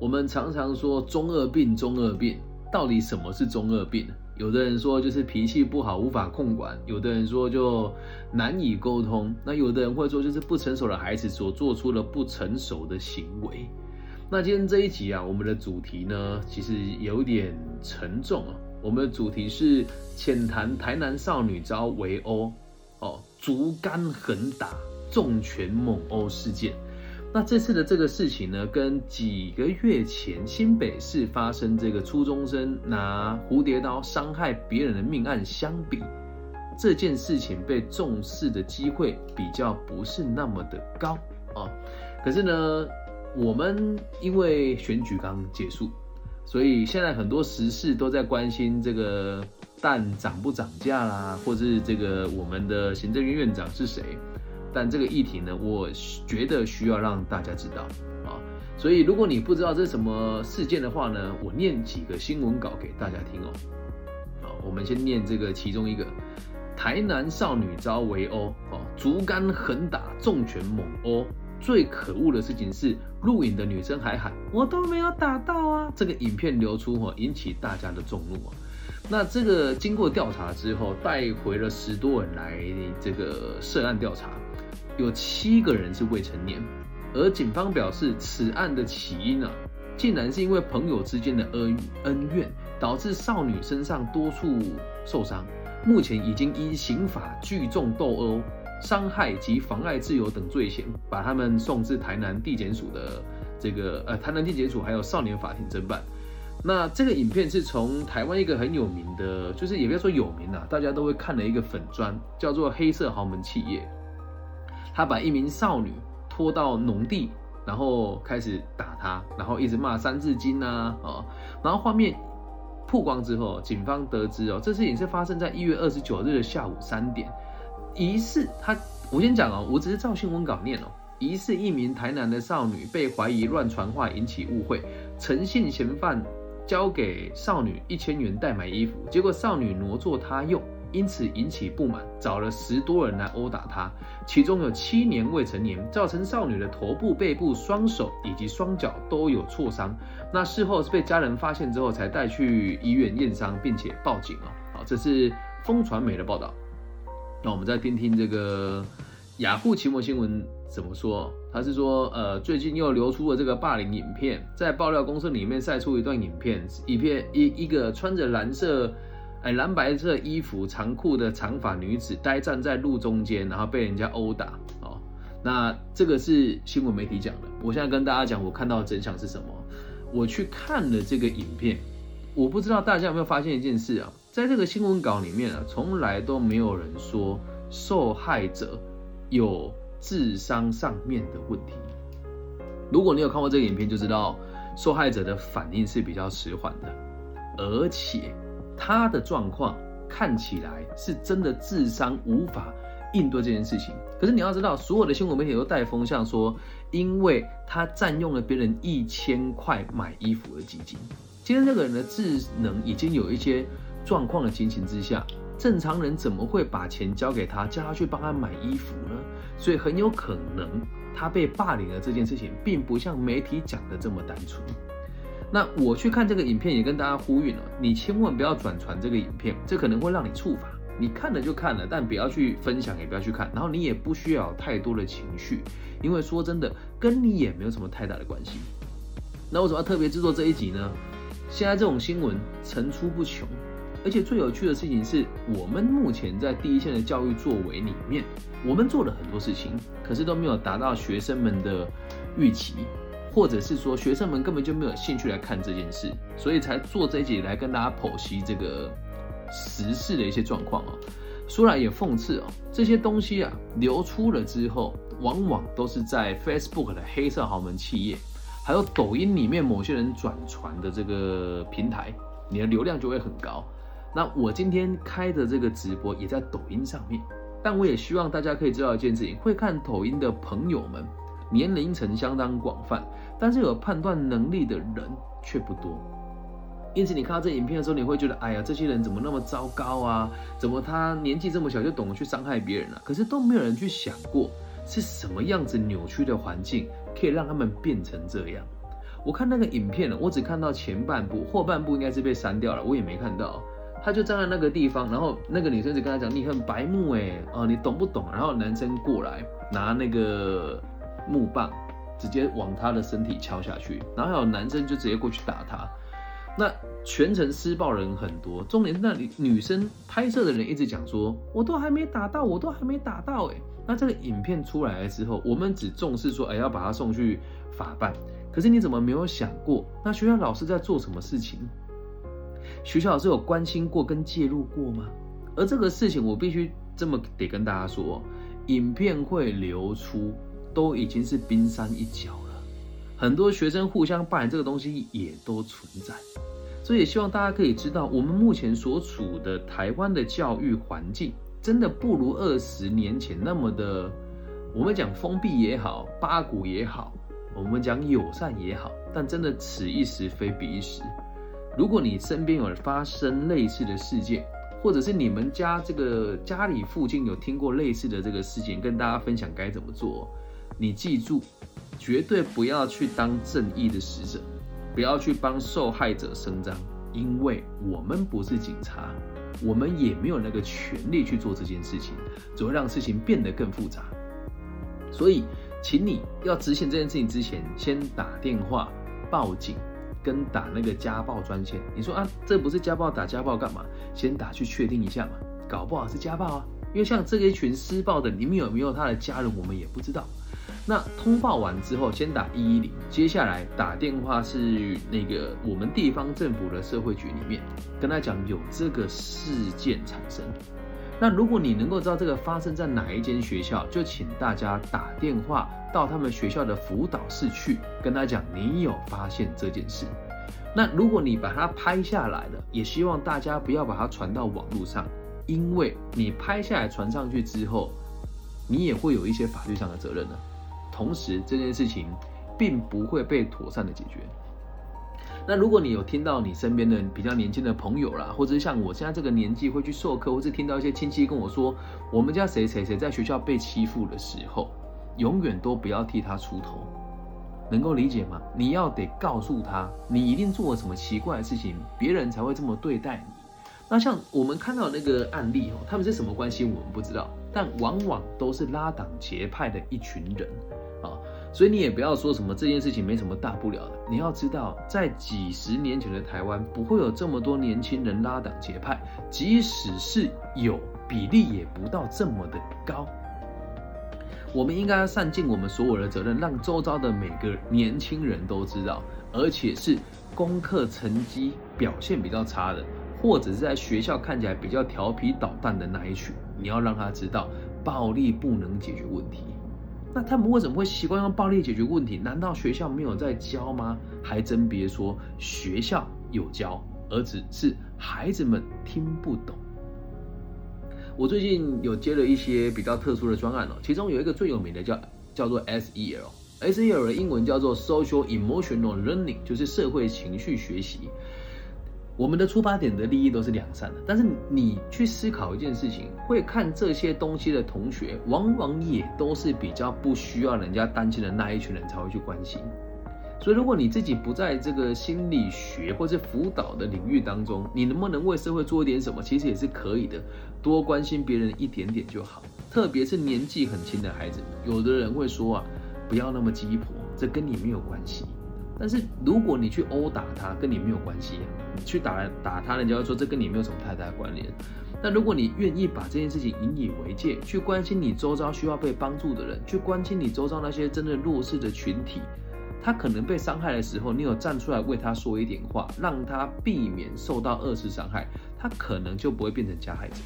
我们常常说中二病，中二病到底什么是中二病？有的人说就是脾气不好，无法控管；有的人说就难以沟通；那有的人会说就是不成熟的孩子所做出了不成熟的行为。那今天这一集啊，我们的主题呢，其实有点沉重啊。我们的主题是浅谈台南少女遭围殴，哦，竹竿横打、重拳猛殴事件。那这次的这个事情呢，跟几个月前新北市发生这个初中生拿蝴蝶刀伤害别人的命案相比，这件事情被重视的机会比较不是那么的高啊。可是呢，我们因为选举刚结束，所以现在很多时事都在关心这个蛋涨不涨价啦，或是这个我们的行政院院长是谁。但这个议题呢，我觉得需要让大家知道啊，所以如果你不知道这是什么事件的话呢，我念几个新闻稿给大家听哦。好，我们先念这个其中一个：台南少女遭围殴，哦，竹竿横打，重拳猛殴。最可恶的事情是，录影的女生还喊我都没有打到啊！这个影片流出哦，引起大家的众怒啊。那这个经过调查之后，带回了十多人来这个涉案调查。有七个人是未成年，而警方表示，此案的起因啊，竟然是因为朋友之间的恩恩怨，导致少女身上多处受伤。目前已经依刑法聚众斗殴、伤害及妨碍自由等罪嫌，把他们送至台南地检署的这个呃台南地检署还有少年法庭侦办。那这个影片是从台湾一个很有名的，就是也不要说有名啊，大家都会看的一个粉砖，叫做黑色豪门企业。他把一名少女拖到农地，然后开始打她，然后一直骂《三字经》呐，啊，然后画面曝光之后，警方得知哦，这事情是发生在一月二十九日的下午三点，疑似他，我先讲哦，我只是照新闻稿念哦，疑似一名台南的少女被怀疑乱传话引起误会，诚信嫌犯交给少女一千元代买衣服，结果少女挪作他用。因此引起不满，找了十多人来殴打她，其中有七年未成年，造成少女的头部、背部、双手以及双脚都有挫伤。那事后是被家人发现之后，才带去医院验伤，并且报警了。好，这是风传媒的报道。那我们再听听这个雅虎奇摩新闻怎么说？他是说，呃，最近又流出了这个霸凌影片，在爆料公司里面晒出一段影片，一片一一个穿着蓝色。哎，蓝白色衣服、长裤的长发女子呆站在路中间，然后被人家殴打。哦，那这个是新闻媒体讲的。我现在跟大家讲，我看到的真相是什么？我去看了这个影片，我不知道大家有没有发现一件事啊？在这个新闻稿里面啊，从来都没有人说受害者有智商上面的问题。如果你有看过这个影片，就知道受害者的反应是比较迟缓的，而且。他的状况看起来是真的智商无法应对这件事情。可是你要知道，所有的新闻媒体都带风向说，因为他占用了别人一千块买衣服的基金。今天这个人的智能已经有一些状况的情形之下，正常人怎么会把钱交给他，叫他去帮他买衣服呢？所以很有可能他被霸凌的这件事情，并不像媒体讲的这么单纯。那我去看这个影片，也跟大家呼吁了，你千万不要转传这个影片，这可能会让你触法。你看了就看了，但不要去分享，也不要去看。然后你也不需要太多的情绪，因为说真的，跟你也没有什么太大的关系。那为什么要特别制作这一集呢？现在这种新闻层出不穷，而且最有趣的事情是我们目前在第一线的教育作为里面，我们做了很多事情，可是都没有达到学生们的预期。或者是说学生们根本就没有兴趣来看这件事，所以才做这一集来跟大家剖析这个时事的一些状况啊。说来也讽刺哦，这些东西啊流出了之后，往往都是在 Facebook 的黑色豪门企业，还有抖音里面某些人转传的这个平台，你的流量就会很高。那我今天开的这个直播也在抖音上面，但我也希望大家可以知道一件事情：会看抖音的朋友们。年龄层相当广泛，但是有判断能力的人却不多。因此，你看到这影片的时候，你会觉得，哎呀，这些人怎么那么糟糕啊？怎么他年纪这么小就懂得去伤害别人了？可是都没有人去想过，是什么样子扭曲的环境可以让他们变成这样？我看那个影片了，我只看到前半部，后半部应该是被删掉了，我也没看到。他就站在那个地方，然后那个女生就跟他讲：“你很白目哎，哦，你懂不懂？”然后男生过来拿那个木棒，直接往他的身体敲下去，然后有男生就直接过去打他。那全程施暴人很多，重点那里女生拍摄的人一直讲说：“我都还没打到，我都还没打到。”哎，那这个影片出来了之后，我们只重视说：“哎，要把他送去法办。”可是你怎么没有想过，那学校老师在做什么事情？学校老师有关心过跟介入过吗？而这个事情，我必须这么得跟大家说，影片会流出，都已经是冰山一角了。很多学生互相扮演这个东西也都存在，所以也希望大家可以知道，我们目前所处的台湾的教育环境，真的不如二十年前那么的，我们讲封闭也好，八股也好。我们讲友善也好，但真的此一时非彼一时。如果你身边有发生类似的事件，或者是你们家这个家里附近有听过类似的这个事情，跟大家分享该怎么做，你记住，绝对不要去当正义的使者，不要去帮受害者伸张，因为我们不是警察，我们也没有那个权利去做这件事情，只会让事情变得更复杂。所以。请你要执行这件事情之前，先打电话报警，跟打那个家暴专线。你说啊，这不是家暴，打家暴干嘛？先打去确定一下嘛，搞不好是家暴啊。因为像这一群施暴的，里面有没有他的家人，我们也不知道。那通报完之后，先打一一零，接下来打电话是那个我们地方政府的社会局里面，跟他讲有这个事件产生。那如果你能够知道这个发生在哪一间学校，就请大家打电话到他们学校的辅导室去，跟他讲你有发现这件事。那如果你把它拍下来了，也希望大家不要把它传到网络上，因为你拍下来传上去之后，你也会有一些法律上的责任呢。同时，这件事情并不会被妥善的解决。那如果你有听到你身边的比较年轻的朋友啦，或者是像我现在这个年纪会去授课，或是听到一些亲戚跟我说，我们家谁谁谁在学校被欺负的时候，永远都不要替他出头，能够理解吗？你要得告诉他，你一定做了什么奇怪的事情，别人才会这么对待你。那像我们看到那个案例哦，他们是什么关系我们不知道，但往往都是拉党结派的一群人啊。所以你也不要说什么这件事情没什么大不了的。你要知道，在几十年前的台湾，不会有这么多年轻人拉党结派，即使是有，比例也不到这么的高。我们应该要善尽我们所有的责任，让周遭的每个年轻人都知道，而且是功课成绩表现比较差的，或者是在学校看起来比较调皮捣蛋的那一群，你要让他知道，暴力不能解决问题。那他们为什么会习惯用暴力解决问题？难道学校没有在教吗？还真别说，学校有教，而只是孩子们听不懂。我最近有接了一些比较特殊的专案哦，其中有一个最有名的叫叫做 SEL，SEL 的英文叫做 Social Emotional Learning，就是社会情绪学习。我们的出发点的利益都是良善的，但是你去思考一件事情，会看这些东西的同学，往往也都是比较不需要人家担心的那一群人才会去关心。所以，如果你自己不在这个心理学或者辅导的领域当中，你能不能为社会做点什么？其实也是可以的，多关心别人一点点就好。特别是年纪很轻的孩子，有的人会说啊，不要那么鸡婆，这跟你没有关系。但是如果你去殴打他，跟你没有关系；你去打打他，人家会说这跟你没有什么太大的关联。那如果你愿意把这件事情引以为戒，去关心你周遭需要被帮助的人，去关心你周遭那些真的弱势的群体，他可能被伤害的时候，你有站出来为他说一点话，让他避免受到二次伤害，他可能就不会变成加害者。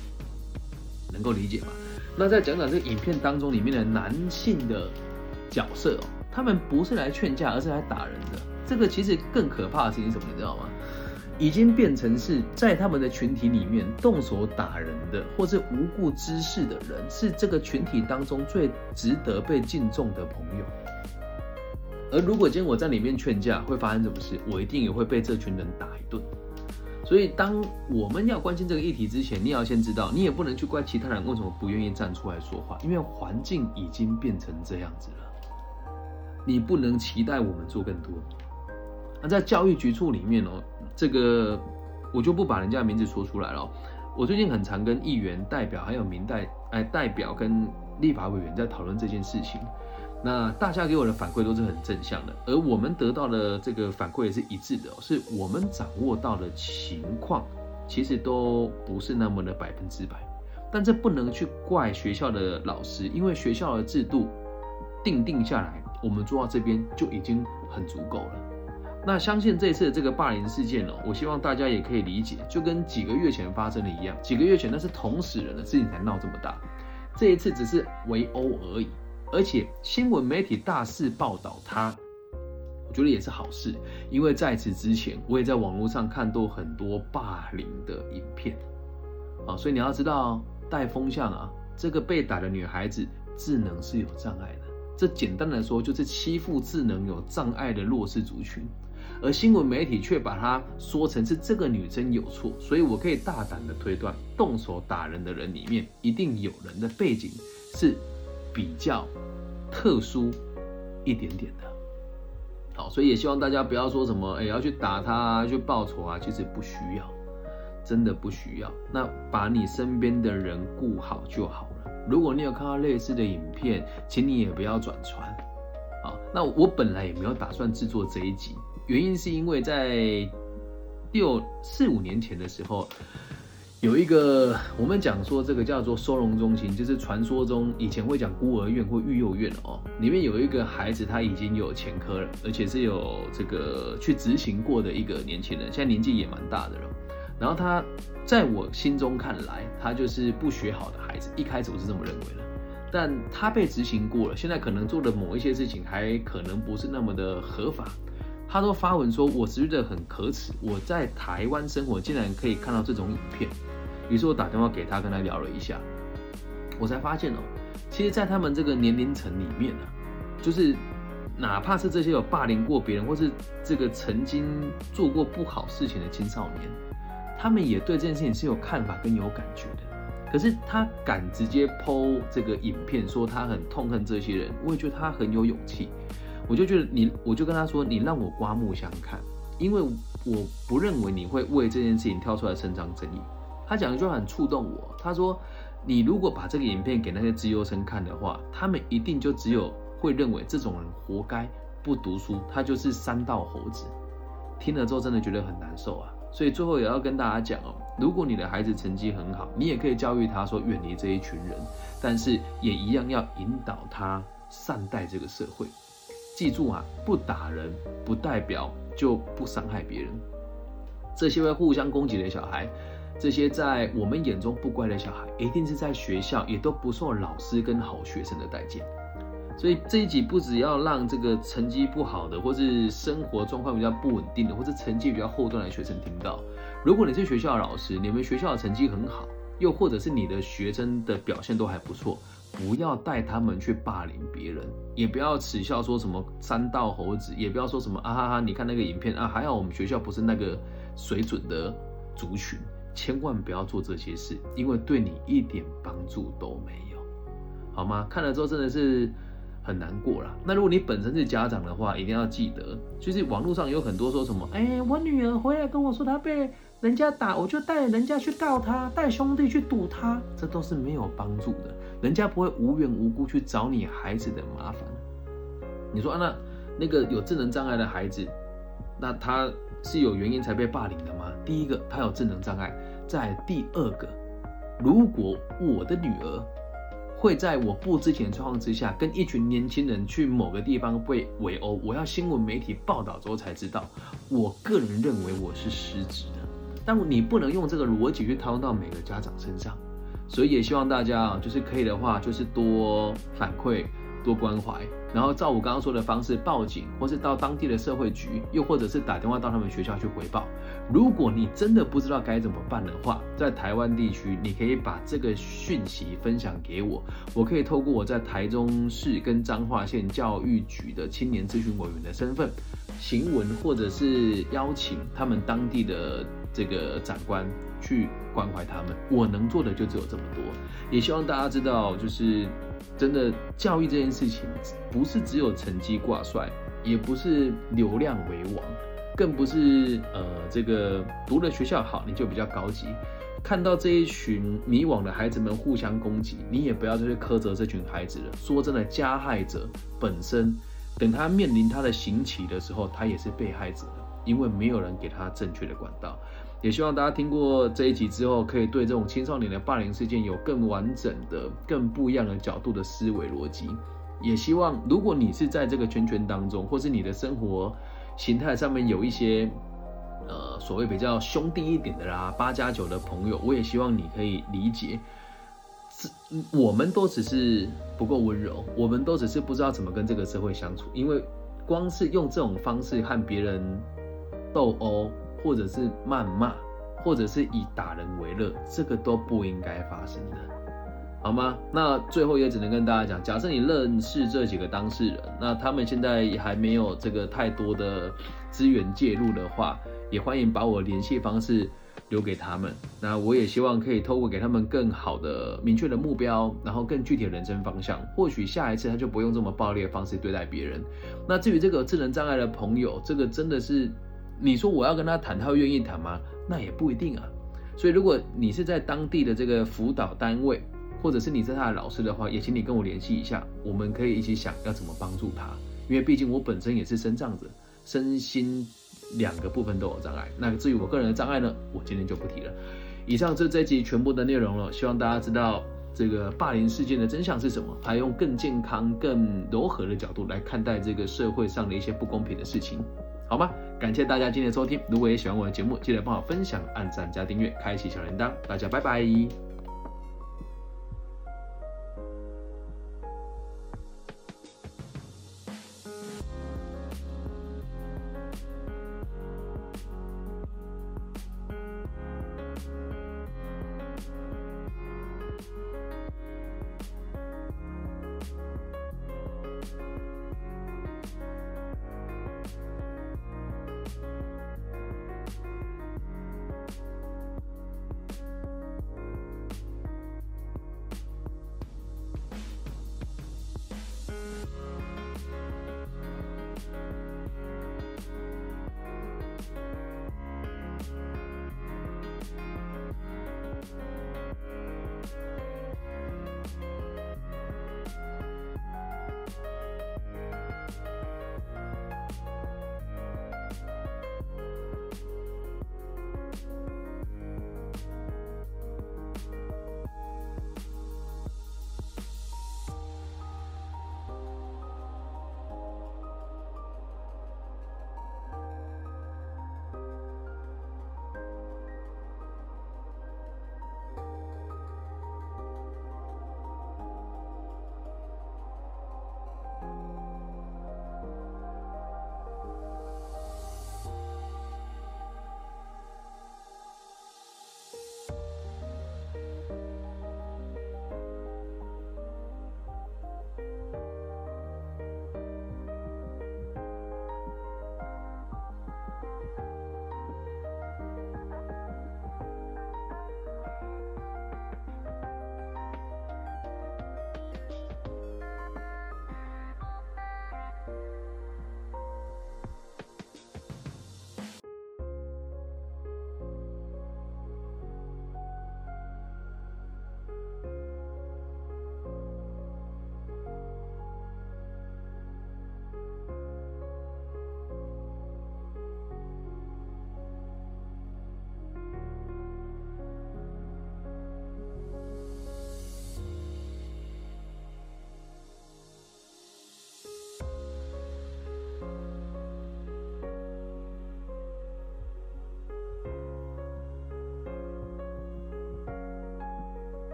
能够理解吗？那再讲讲这个影片当中里面的男性的角色哦。他们不是来劝架，而是来打人的。这个其实更可怕的事情是什么？你知道吗？已经变成是在他们的群体里面动手打人的，或是无故之事的人，是这个群体当中最值得被敬重的朋友。而如果今天我在里面劝架，会发生什么事？我一定也会被这群人打一顿。所以，当我们要关心这个议题之前，你要先知道，你也不能去怪其他人为什么不愿意站出来说话，因为环境已经变成这样子了。你不能期待我们做更多，那在教育局处里面哦，这个我就不把人家名字说出来了。我最近很常跟议员代表还有民代哎代表跟立法委员在讨论这件事情。那大家给我的反馈都是很正向的，而我们得到的这个反馈也是一致的，是我们掌握到的情况，其实都不是那么的百分之百。但这不能去怪学校的老师，因为学校的制度定定下来，我们做到这边就已经很足够了。那相信这次的这个霸凌事件呢，我希望大家也可以理解，就跟几个月前发生的一样，几个月前那是同死人的事情才闹这么大，这一次只是围殴而已。而且新闻媒体大肆报道他，我觉得也是好事，因为在此之前，我也在网络上看到很多霸凌的影片，啊，所以你要知道带风向啊，这个被打的女孩子智能是有障碍的，这简单来说就是欺负智能有障碍的弱势族群，而新闻媒体却把它说成是这个女生有错，所以我可以大胆的推断，动手打人的人里面一定有人的背景是。比较特殊一点点的，好，所以也希望大家不要说什么，哎，要去打他，去报仇啊，其实不需要，真的不需要。那把你身边的人顾好就好了。如果你有看到类似的影片，请你也不要转传。啊，那我本来也没有打算制作这一集，原因是因为在六四五年前的时候。有一个，我们讲说这个叫做收容中心，就是传说中以前会讲孤儿院或育幼院哦。里面有一个孩子，他已经有前科了，而且是有这个去执行过的一个年轻人，现在年纪也蛮大的了。然后他在我心中看来，他就是不学好的孩子。一开始我是这么认为的，但他被执行过了，现在可能做的某一些事情还可能不是那么的合法。他都发文说，我觉得很可耻，我在台湾生活竟然可以看到这种影片。于是我打电话给他，跟他聊了一下，我才发现哦，其实，在他们这个年龄层里面呢，就是哪怕是这些有霸凌过别人，或是这个曾经做过不好事情的青少年，他们也对这件事情是有看法跟有感觉的。可是他敢直接剖这个影片，说他很痛恨这些人，我也觉得他很有勇气。我就觉得你，我就跟他说，你让我刮目相看，因为我不认为你会为这件事情跳出来伸张正义。他讲的就很触动我。他说：“你如果把这个影片给那些资优生看的话，他们一定就只有会认为这种人活该不读书，他就是三道猴子。”听了之后真的觉得很难受啊。所以最后也要跟大家讲哦，如果你的孩子成绩很好，你也可以教育他说远离这一群人，但是也一样要引导他善待这个社会。记住啊，不打人不代表就不伤害别人。这些会互相攻击的小孩。这些在我们眼中不乖的小孩，一定是在学校也都不受老师跟好学生的待见。所以这一集不只要让这个成绩不好的，或是生活状况比较不稳定的，或是成绩比较后段的学生听到。如果你是学校的老师，你们学校的成绩很好，又或者是你的学生的表现都还不错，不要带他们去霸凌别人，也不要耻笑说什么三道猴子，也不要说什么啊哈哈，你看那个影片啊，还好我们学校不是那个水准的族群。千万不要做这些事，因为对你一点帮助都没有，好吗？看了之后真的是很难过了。那如果你本身是家长的话，一定要记得，就是网络上有很多说什么，哎，我女儿回来跟我说她被人家打，我就带人家去告他，带兄弟去堵他，这都是没有帮助的。人家不会无缘无故去找你孩子的麻烦。你说啊，那那个有智能障碍的孩子，那他。是有原因才被霸凌的吗？第一个，他有智能障碍；在第二个，如果我的女儿会在我不知情的状况之下，跟一群年轻人去某个地方被围殴，我要新闻媒体报道之后才知道。我个人认为我是失职的，但你不能用这个逻辑去套用到每个家长身上，所以也希望大家啊，就是可以的话，就是多反馈。多关怀，然后照我刚刚说的方式报警，或是到当地的社会局，又或者是打电话到他们学校去回报。如果你真的不知道该怎么办的话，在台湾地区，你可以把这个讯息分享给我，我可以透过我在台中市跟彰化县教育局的青年咨询委员的身份，行文或者是邀请他们当地的这个长官去关怀他们。我能做的就只有这么多，也希望大家知道，就是。真的，教育这件事情不是只有成绩挂帅，也不是流量为王，更不是呃这个读的学校好你就比较高级。看到这一群迷惘的孩子们互相攻击，你也不要再去苛责这群孩子了。说真的，加害者本身，等他面临他的刑期的时候，他也是被害者因为没有人给他正确的管道。也希望大家听过这一集之后，可以对这种青少年的霸凌事件有更完整的、更不一样的角度的思维逻辑。也希望，如果你是在这个圈圈当中，或是你的生活形态上面有一些。呃，所谓比较兄弟一点的啦，八加九的朋友，我也希望你可以理解，我们都只是不够温柔，我们都只是不知道怎么跟这个社会相处，因为光是用这种方式和别人斗殴，或者是谩骂，或者是以打人为乐，这个都不应该发生的，好吗？那最后也只能跟大家讲，假设你认识这几个当事人，那他们现在还没有这个太多的资源介入的话。也欢迎把我联系方式留给他们。那我也希望可以透过给他们更好的、明确的目标，然后更具体的人生方向。或许下一次他就不用这么暴力的方式对待别人。那至于这个智能障碍的朋友，这个真的是你说我要跟他谈，他会愿意谈吗？那也不一定啊。所以如果你是在当地的这个辅导单位，或者是你是他的老师的话，也请你跟我联系一下，我们可以一起想要怎么帮助他。因为毕竟我本身也是身障者，身心。两个部分都有障碍，那至于我个人的障碍呢，我今天就不提了。以上是这集全部的内容了，希望大家知道这个霸凌事件的真相是什么，还用更健康、更柔和的角度来看待这个社会上的一些不公平的事情，好吗？感谢大家今天的收听，如果也喜欢我的节目，记得帮我分享、按赞加订阅、开启小铃铛，大家拜拜。